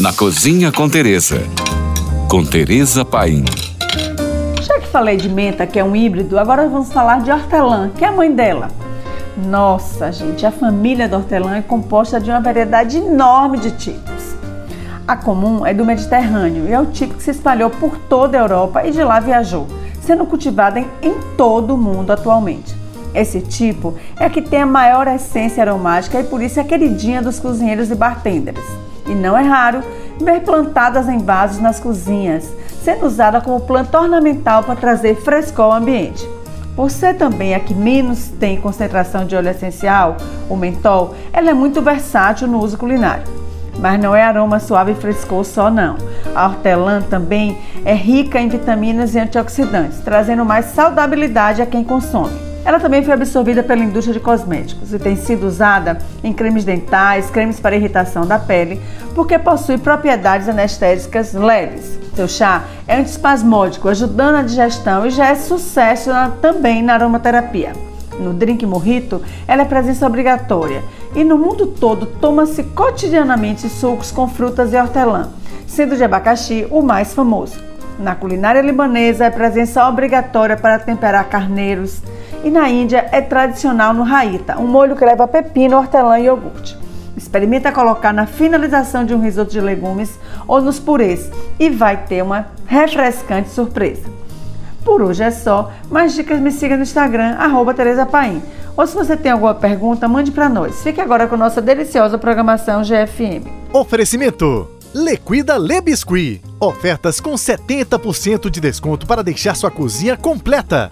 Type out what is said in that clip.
Na Cozinha com Teresa. Com Teresa Paim. Já que falei de menta, que é um híbrido, agora vamos falar de hortelã, que é a mãe dela. Nossa, gente, a família da hortelã é composta de uma variedade enorme de tipos. A comum é do Mediterrâneo e é o tipo que se espalhou por toda a Europa e de lá viajou, sendo cultivada em, em todo o mundo atualmente. Esse tipo é a que tem a maior essência aromática e por isso é queridinha dos cozinheiros e bartenders. E não é raro ver plantadas em vasos nas cozinhas, sendo usada como planta ornamental para trazer frescor ao ambiente. Por ser também a que menos tem concentração de óleo essencial, o mentol, ela é muito versátil no uso culinário. Mas não é aroma suave e frescor só não. A hortelã também é rica em vitaminas e antioxidantes, trazendo mais saudabilidade a quem consome. Ela também foi absorvida pela indústria de cosméticos e tem sido usada em cremes dentais, cremes para irritação da pele, porque possui propriedades anestésicas leves. Seu chá é antispasmódico, ajudando a digestão e já é sucesso na, também na aromaterapia. No drink morrito, ela é presença obrigatória e no mundo todo toma-se cotidianamente sucos com frutas e hortelã, sendo de abacaxi o mais famoso. Na culinária libanesa é presença obrigatória para temperar carneiros, e na Índia é tradicional no raita, um molho que leva pepino, hortelã e iogurte. Experimenta colocar na finalização de um risoto de legumes ou nos purês e vai ter uma refrescante surpresa. Por hoje é só. Mais dicas me siga no Instagram, arroba Tereza Paim. Ou se você tem alguma pergunta, mande para nós. Fique agora com nossa deliciosa programação GFM. Oferecimento Liquida Le Biscuit. Ofertas com 70% de desconto para deixar sua cozinha completa.